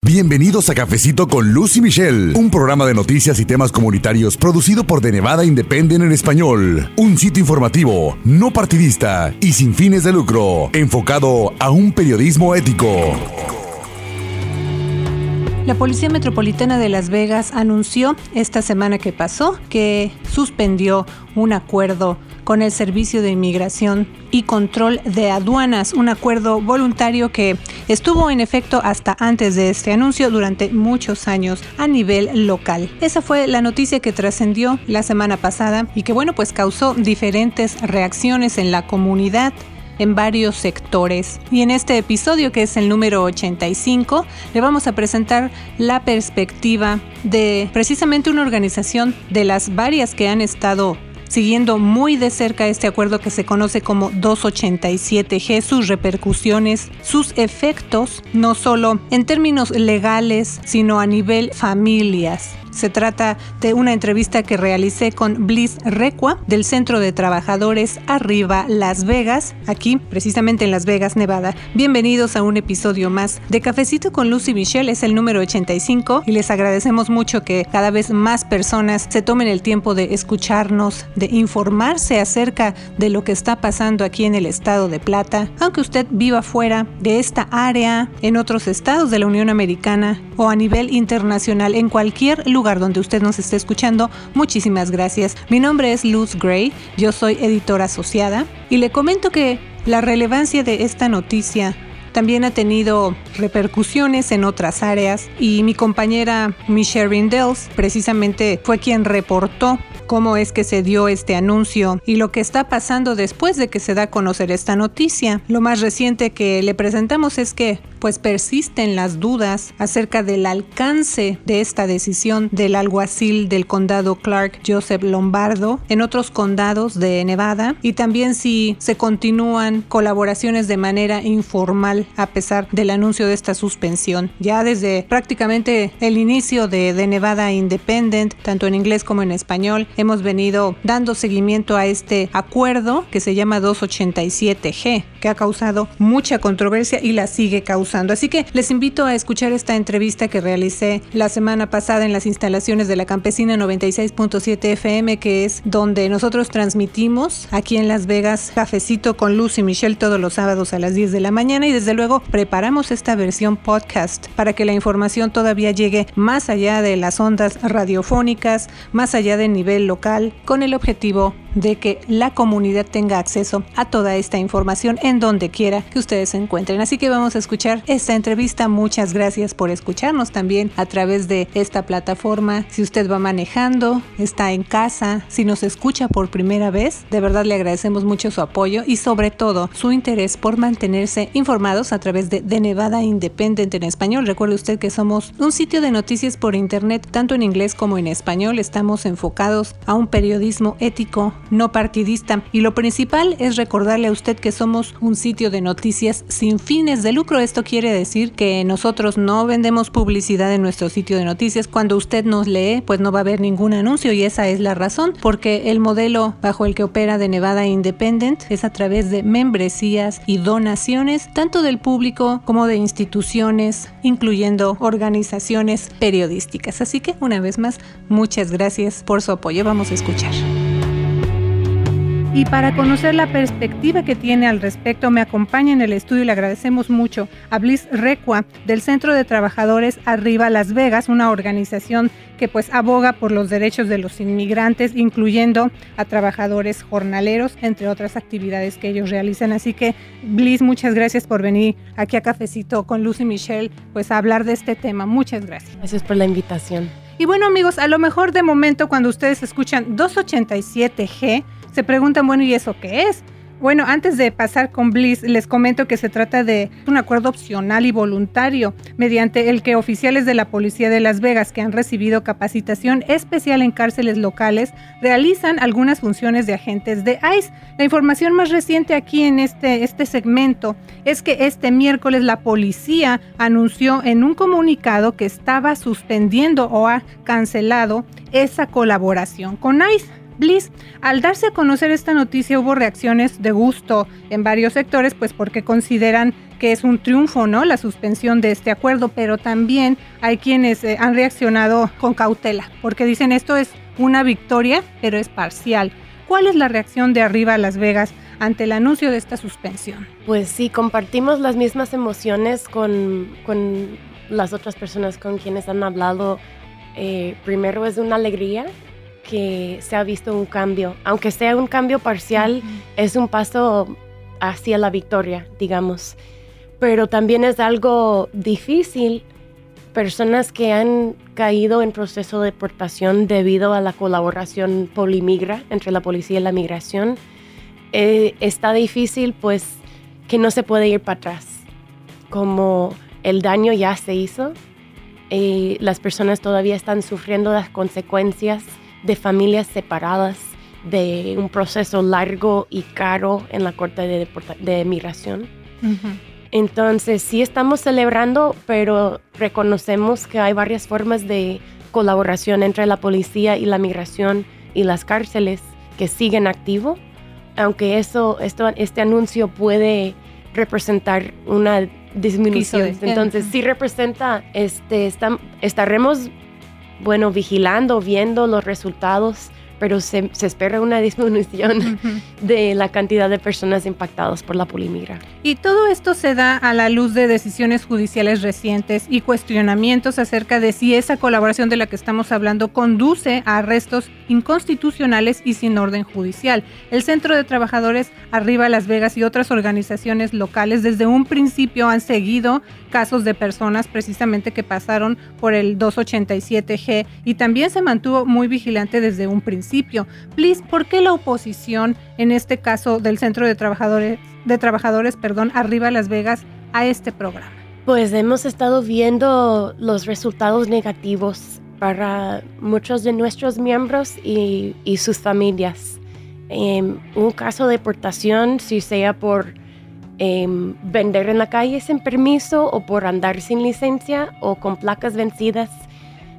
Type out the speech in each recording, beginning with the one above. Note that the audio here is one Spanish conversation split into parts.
Bienvenidos a Cafecito con Lucy Michelle, un programa de noticias y temas comunitarios producido por The Nevada Independent en español. Un sitio informativo, no partidista y sin fines de lucro, enfocado a un periodismo ético. La Policía Metropolitana de Las Vegas anunció esta semana que pasó que suspendió un acuerdo con el Servicio de Inmigración y Control de Aduanas, un acuerdo voluntario que estuvo en efecto hasta antes de este anuncio durante muchos años a nivel local. Esa fue la noticia que trascendió la semana pasada y que bueno, pues causó diferentes reacciones en la comunidad en varios sectores. Y en este episodio, que es el número 85, le vamos a presentar la perspectiva de precisamente una organización de las varias que han estado siguiendo muy de cerca este acuerdo que se conoce como 287G, sus repercusiones, sus efectos, no solo en términos legales, sino a nivel familias. Se trata de una entrevista que realicé con Bliss Recua del Centro de Trabajadores Arriba Las Vegas, aquí precisamente en Las Vegas, Nevada. Bienvenidos a un episodio más de Cafecito con Lucy Michelle, es el número 85 y les agradecemos mucho que cada vez más personas se tomen el tiempo de escucharnos, de informarse acerca de lo que está pasando aquí en el estado de Plata, aunque usted viva fuera de esta área, en otros estados de la Unión Americana o a nivel internacional, en cualquier lugar donde usted nos esté escuchando, muchísimas gracias. Mi nombre es Luz Gray, yo soy editora asociada y le comento que la relevancia de esta noticia también ha tenido repercusiones en otras áreas y mi compañera Michelle Rindels precisamente fue quien reportó cómo es que se dio este anuncio y lo que está pasando después de que se da a conocer esta noticia. Lo más reciente que le presentamos es que pues persisten las dudas acerca del alcance de esta decisión del alguacil del condado Clark, Joseph Lombardo, en otros condados de Nevada y también si se continúan colaboraciones de manera informal a pesar del anuncio de esta suspensión. Ya desde prácticamente el inicio de, de Nevada Independent, tanto en inglés como en español, hemos venido dando seguimiento a este acuerdo que se llama 287G, que ha causado mucha controversia y la sigue causando. Así que les invito a escuchar esta entrevista que realicé la semana pasada en las instalaciones de la Campesina 96.7 FM, que es donde nosotros transmitimos aquí en Las Vegas Cafecito con Luz y Michelle todos los sábados a las 10 de la mañana. Y desde luego preparamos esta versión podcast para que la información todavía llegue más allá de las ondas radiofónicas, más allá del nivel local, con el objetivo de que la comunidad tenga acceso a toda esta información en donde quiera que ustedes se encuentren. Así que vamos a escuchar esta entrevista. Muchas gracias por escucharnos también a través de esta plataforma. Si usted va manejando, está en casa, si nos escucha por primera vez, de verdad le agradecemos mucho su apoyo y sobre todo su interés por mantenerse informados a través de, de Nevada Independent en español. Recuerde usted que somos un sitio de noticias por internet, tanto en inglés como en español. Estamos enfocados a un periodismo ético, no partidista. Y lo principal es recordarle a usted que somos un sitio de noticias sin fines de lucro. Esto quiere decir que nosotros no vendemos publicidad en nuestro sitio de noticias. Cuando usted nos lee, pues no va a haber ningún anuncio y esa es la razón, porque el modelo bajo el que opera de Nevada Independent es a través de membresías y donaciones, tanto del público como de instituciones, incluyendo organizaciones periodísticas. Así que una vez más, muchas gracias por su apoyo. Vamos a escuchar. Y para conocer la perspectiva que tiene al respecto, me acompaña en el estudio y le agradecemos mucho a Bliss Recua del Centro de Trabajadores Arriba Las Vegas, una organización que pues aboga por los derechos de los inmigrantes, incluyendo a trabajadores jornaleros, entre otras actividades que ellos realizan. Así que, Bliss, muchas gracias por venir aquí a Cafecito con Lucy Michelle, pues a hablar de este tema. Muchas gracias. Gracias por la invitación. Y bueno amigos, a lo mejor de momento cuando ustedes escuchan 287G, se preguntan, bueno, ¿y eso qué es? Bueno, antes de pasar con Bliss, les comento que se trata de un acuerdo opcional y voluntario, mediante el que oficiales de la Policía de Las Vegas que han recibido capacitación especial en cárceles locales realizan algunas funciones de agentes de ICE. La información más reciente aquí en este, este segmento es que este miércoles la policía anunció en un comunicado que estaba suspendiendo o ha cancelado esa colaboración con ICE. Bliss. Al darse a conocer esta noticia hubo reacciones de gusto en varios sectores, pues porque consideran que es un triunfo, ¿no? La suspensión de este acuerdo, pero también hay quienes eh, han reaccionado con cautela, porque dicen esto es una victoria, pero es parcial. ¿Cuál es la reacción de Arriba a Las Vegas ante el anuncio de esta suspensión? Pues sí, compartimos las mismas emociones con, con las otras personas con quienes han hablado. Eh, primero es una alegría que se ha visto un cambio, aunque sea un cambio parcial, es un paso hacia la victoria, digamos. Pero también es algo difícil personas que han caído en proceso de deportación debido a la colaboración polimigra entre la policía y la migración, eh, está difícil pues que no se puede ir para atrás. Como el daño ya se hizo, y las personas todavía están sufriendo las consecuencias de familias separadas, de un proceso largo y caro en la Corte de, de Migración. Entonces sí estamos celebrando, pero reconocemos que hay varias formas de colaboración entre la policía y la migración y las cárceles que siguen activo, aunque eso, esto, este anuncio puede representar una disminución. Entonces sí representa, este, estaremos, bueno, vigilando, viendo los resultados pero se, espera una disminución de la cantidad de personas impactadas por la polimigra. Y todo esto se da a la luz de decisiones judiciales recientes y cuestionamientos acerca de si esa colaboración de la que estamos hablando conduce a arrestos inconstitucionales y sin orden judicial. El Centro de Trabajadores Arriba Las Vegas y otras organizaciones locales desde un principio han seguido casos de personas precisamente que pasaron por el 287G y también se mantuvo muy vigilante desde un principio. Please, ¿por qué la oposición, en este caso del Centro de Trabajadores, de Trabajadores, perdón, Arriba Las Vegas, a este programa? Pues hemos estado viendo los resultados negativos para muchos de nuestros miembros y, sus familias. Em, un caso de deportación, si sea por Em, vender en la calle sin permiso o por andar sin licencia o con placas vencidas,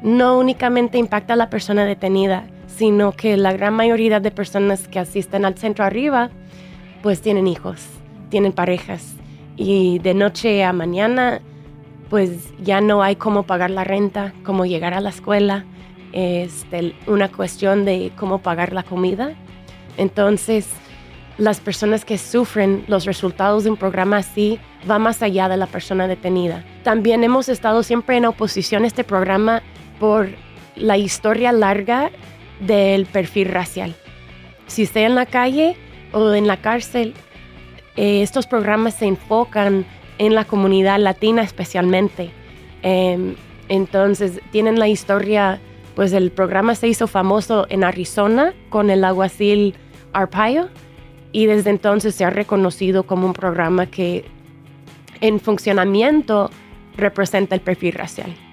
no únicamente impacta a la persona detenida, sino que la gran mayoría de personas que asisten al centro arriba, pues tienen hijos, tienen parejas y de noche a mañana, pues ya no hay cómo pagar la renta, cómo llegar a la escuela, es este, una cuestión de cómo pagar la comida. Entonces, las personas que sufren los resultados de un programa así va más allá de la persona detenida. También hemos estado siempre en oposición a este programa por la historia larga del perfil racial. Si esté en la calle o en la cárcel, eh, estos programas se enfocan en la comunidad latina especialmente. Em, entonces tienen la historia, pues el programa se hizo famoso en Arizona con el aguacil Arpaio y desde entonces se ha reconocido como un programa que en funcionamiento representa el perfil racial.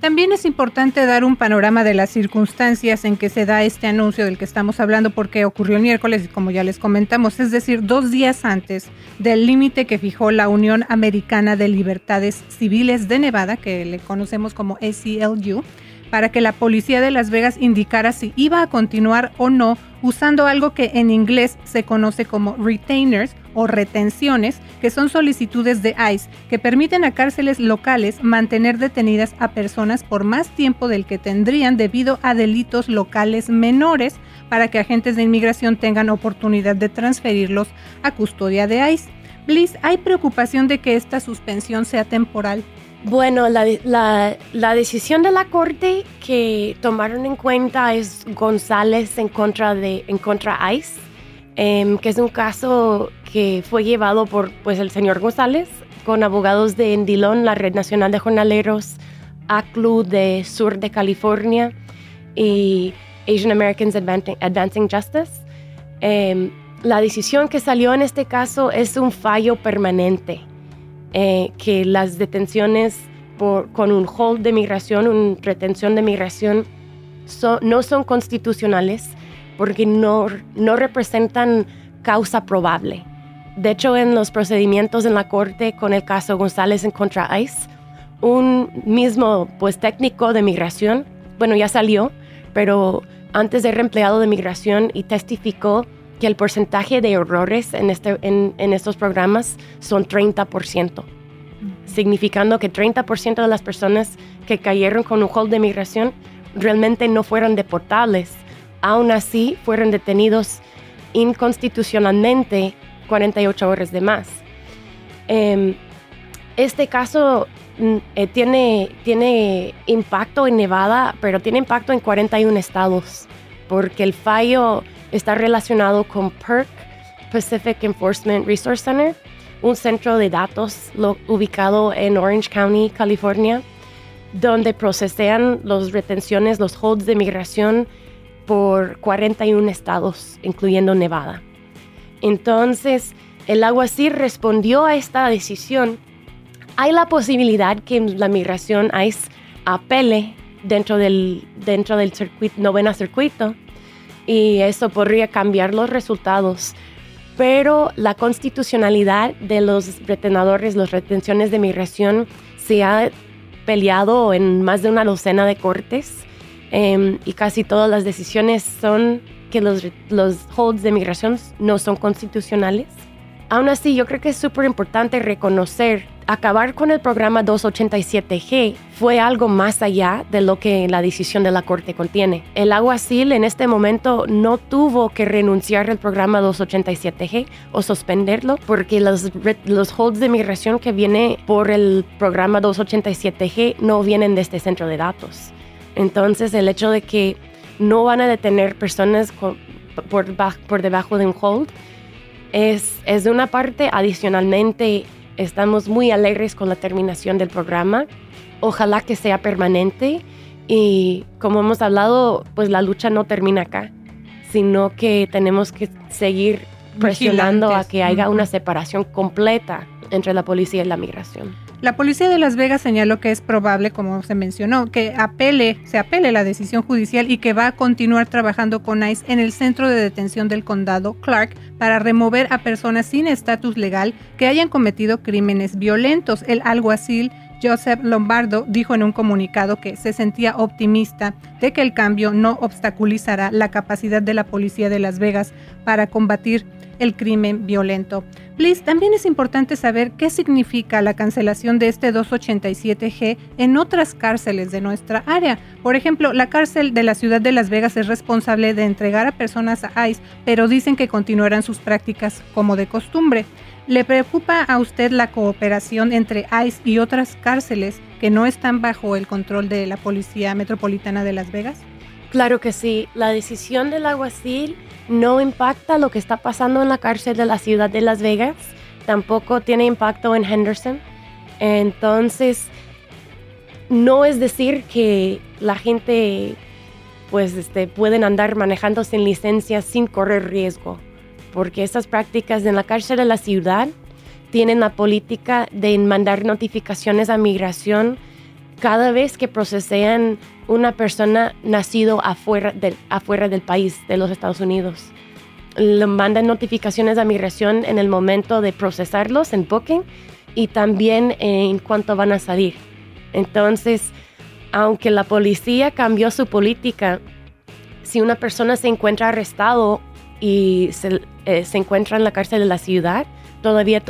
También es importante dar un panorama de las circunstancias en que se da este anuncio del que estamos hablando porque ocurrió el miércoles, como ya les comentamos, es decir, dos días antes del límite que fijó la Unión Americana de Libertades Civiles de Nevada, que le conocemos como ACLU, para que la policía de Las Vegas indicara si iba a continuar o no usando algo que en inglés se conoce como retainers o retenciones, que son solicitudes de ICE que permiten a cárceles locales mantener detenidas a personas por más tiempo del que tendrían debido a delitos locales menores para que agentes de inmigración tengan oportunidad de transferirlos a custodia de ICE. Bliss, ¿hay preocupación de que esta suspensión sea temporal? Bueno, la, decisión de la Corte que tomaron en cuenta es González en contra de en contra ICE, em, que es un caso que fue llevado por pues, el señor González con abogados de Endilón, la Red Nacional de Jornaleros, ACLU de Sur de California y Asian Americans Advancing, Justice. Em, la decisión que salió en este caso es un fallo permanente eh, que las detenciones con un hold de migración, una retención de migración, no son constitucionales porque no, no representan causa probable. De hecho, en los procedimientos en la corte con el caso González en contra ICE, un mismo pues, técnico de migración, bueno, ya salió, pero antes era empleado de migración y testificó que el porcentaje de errores en, este, en, en estos programas son 30%, significando que 30% de las personas que cayeron con un hold de migración realmente no fueron deportables. Aún así, fueron detenidos inconstitucionalmente 48 horas de más. Em, este caso mm, eh, tiene, tiene impacto en Nevada, pero tiene impacto en 41 estados, porque el fallo está relacionado con PERC, Pacific Enforcement Resource Center, un centro de datos ubicado en Orange County, California, donde procesan las retenciones, los holds de migración por 41 estados, incluyendo Nevada. Entonces, el alguacil respondió a esta decisión. Hay la posibilidad que la migración ICE apele dentro del, dentro del circuito, novena circuito y eso podría cambiar los resultados. Pero la constitucionalidad de los retenedores, las retenciones de migración, se ha peleado en más de una docena de cortes em, y casi todas las decisiones son que los, los holds de migración no son constitucionales. Aún así, yo creo que es súper importante reconocer, acabar con el programa 287G fue algo más allá de lo que la decisión de la Corte contiene. El aguacil en este momento no tuvo que renunciar al programa 287G o suspenderlo porque los, los holds de migración que viene por el programa 287G no vienen de este centro de datos. Entonces, el hecho de que no van a detener personas por, por debajo de un hold es, es de una parte, adicionalmente, estamos muy alegres con la terminación del programa. Ojalá que sea permanente y como hemos hablado, pues la lucha no termina acá, sino que tenemos que seguir presionando a que haya una separación completa entre la policía y la migración. La policía de Las Vegas señaló que es probable, como se mencionó, que apele, se apele la decisión judicial y que va a continuar trabajando con ICE en el centro de detención del condado Clark para remover a personas sin estatus legal que hayan cometido crímenes violentos. El alguacil Joseph Lombardo dijo en un comunicado que se sentía optimista de que el cambio no obstaculizará la capacidad de la policía de Las Vegas para combatir el crimen violento. Please, también es importante saber qué significa la cancelación de este 287G en otras cárceles de nuestra área. Por ejemplo, la cárcel de la ciudad de Las Vegas es responsable de entregar a personas a ICE, pero dicen que continuarán sus prácticas como de costumbre. ¿Le preocupa a usted la cooperación entre ICE y otras cárceles que no están bajo el control de la Policía Metropolitana de Las Vegas? Claro que sí. La decisión del alguacil no impacta lo que está pasando en la cárcel de la ciudad de Las Vegas, tampoco tiene impacto en Henderson. Entonces, no es decir que la gente pues este, pueden andar manejando sin licencia sin correr riesgo, porque estas prácticas en la cárcel de la ciudad tienen la política de mandar notificaciones a migración cada vez que procesean una persona nacido afuera del, afuera del país, de los Estados Unidos. Le mandan notificaciones a migración en el momento de procesarlos en booking y también en cuanto van a salir. Entonces, aunque la policía cambió su política, si una persona se encuentra arrestado y se, eh, se encuentra en la cárcel de la ciudad, todavía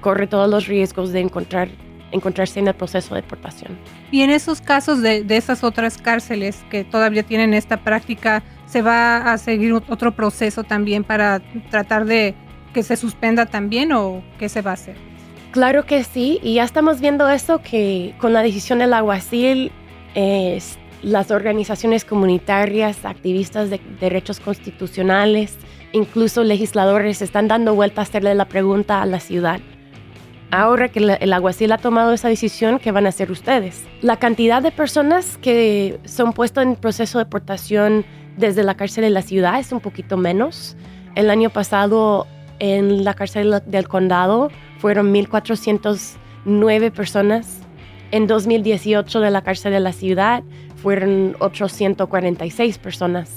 corre todos los riesgos de encontrar encontrarse en el proceso de deportación. Y en esos casos de, de esas otras cárceles que todavía tienen esta práctica, ¿se va a seguir otro proceso también para tratar de que se suspenda también o qué se va a hacer? Claro que sí, y ya estamos viendo eso que con la decisión del aguacil, eh, las organizaciones comunitarias, activistas de derechos constitucionales, incluso legisladores están dando vuelta a hacerle la pregunta a la ciudad ahora que el aguacil ha tomado esa decisión, ¿qué van a hacer ustedes? La cantidad de personas que son puestas en proceso de deportación desde la cárcel de la ciudad es un poquito menos. El año pasado en la cárcel del condado fueron 1.409 personas. En 2018 de la cárcel de la ciudad fueron 846 personas.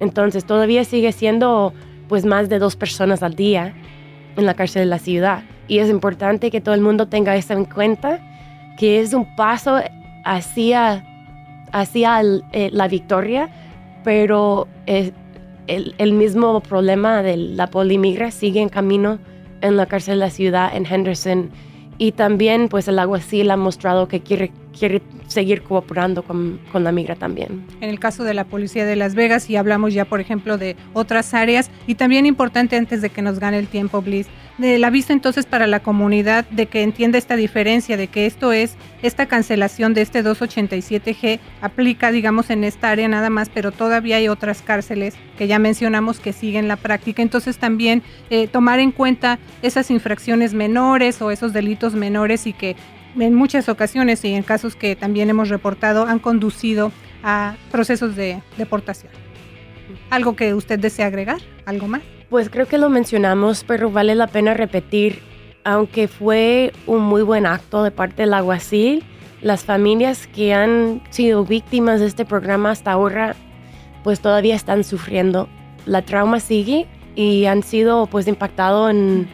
Entonces todavía sigue siendo pues más de dos personas al día en la cárcel de la ciudad. Y es importante que todo el mundo tenga eso en cuenta, que es un paso hacia, hacia eh, la victoria, pero el, el mismo problema de la polimigra sigue en camino en la cárcel de la ciudad en Henderson. Y también pues el alguacil ha mostrado que quiere, quiere seguir cooperando con, la migra también. En el caso de la policía de Las Vegas y hablamos ya por ejemplo de otras áreas y también importante antes de que nos gane el tiempo Bliss, la vista entonces para la comunidad de que entienda esta diferencia, de que esto es, esta cancelación de este 287G aplica, digamos, en esta área nada más, pero todavía hay otras cárceles que ya mencionamos que siguen la práctica. Entonces también eh, tomar en cuenta esas infracciones menores o esos delitos menores y que en muchas ocasiones y en casos que también hemos reportado han conducido a procesos de deportación. ¿Algo que usted desea agregar? ¿Algo más? Pues creo que lo mencionamos, pero vale la pena repetir, aunque fue un muy buen acto de parte del alguacil, las familias que han sido víctimas de este programa hasta ahora, pues todavía están sufriendo. La trauma sigue y han sido pues impactado en,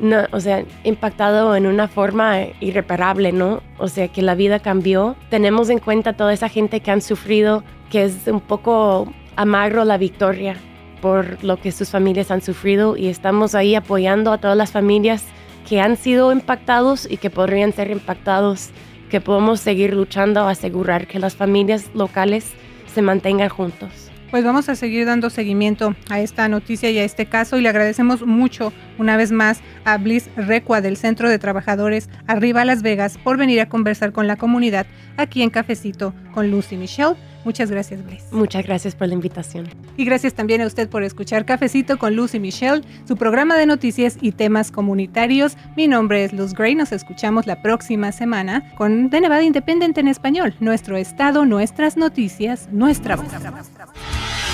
no, o sea, impactado en una forma irreparable, ¿no? O sea, que la vida cambió. Tenemos en cuenta toda esa gente que han sufrido, que es un poco amargo la victoria por lo que sus familias han sufrido y estamos ahí apoyando a todas las familias que han sido impactados y que podrían ser impactados, que podemos seguir luchando a asegurar que las familias locales se mantengan juntos. Pues vamos a seguir dando seguimiento a esta noticia y a este caso y le agradecemos mucho una vez más a Bliss Recua del Centro de Trabajadores Arriba Las Vegas por venir a conversar con la comunidad aquí en Cafecito con Lucy Michelle. Muchas gracias, Bliss. Muchas gracias por la invitación. Y gracias también a usted por escuchar Cafecito con Lucy Michelle, su programa de noticias y temas comunitarios. Mi nombre es Luz Gray. Nos escuchamos la próxima semana con De Nevada Independiente en español. Nuestro estado, nuestras noticias, nuestra voz.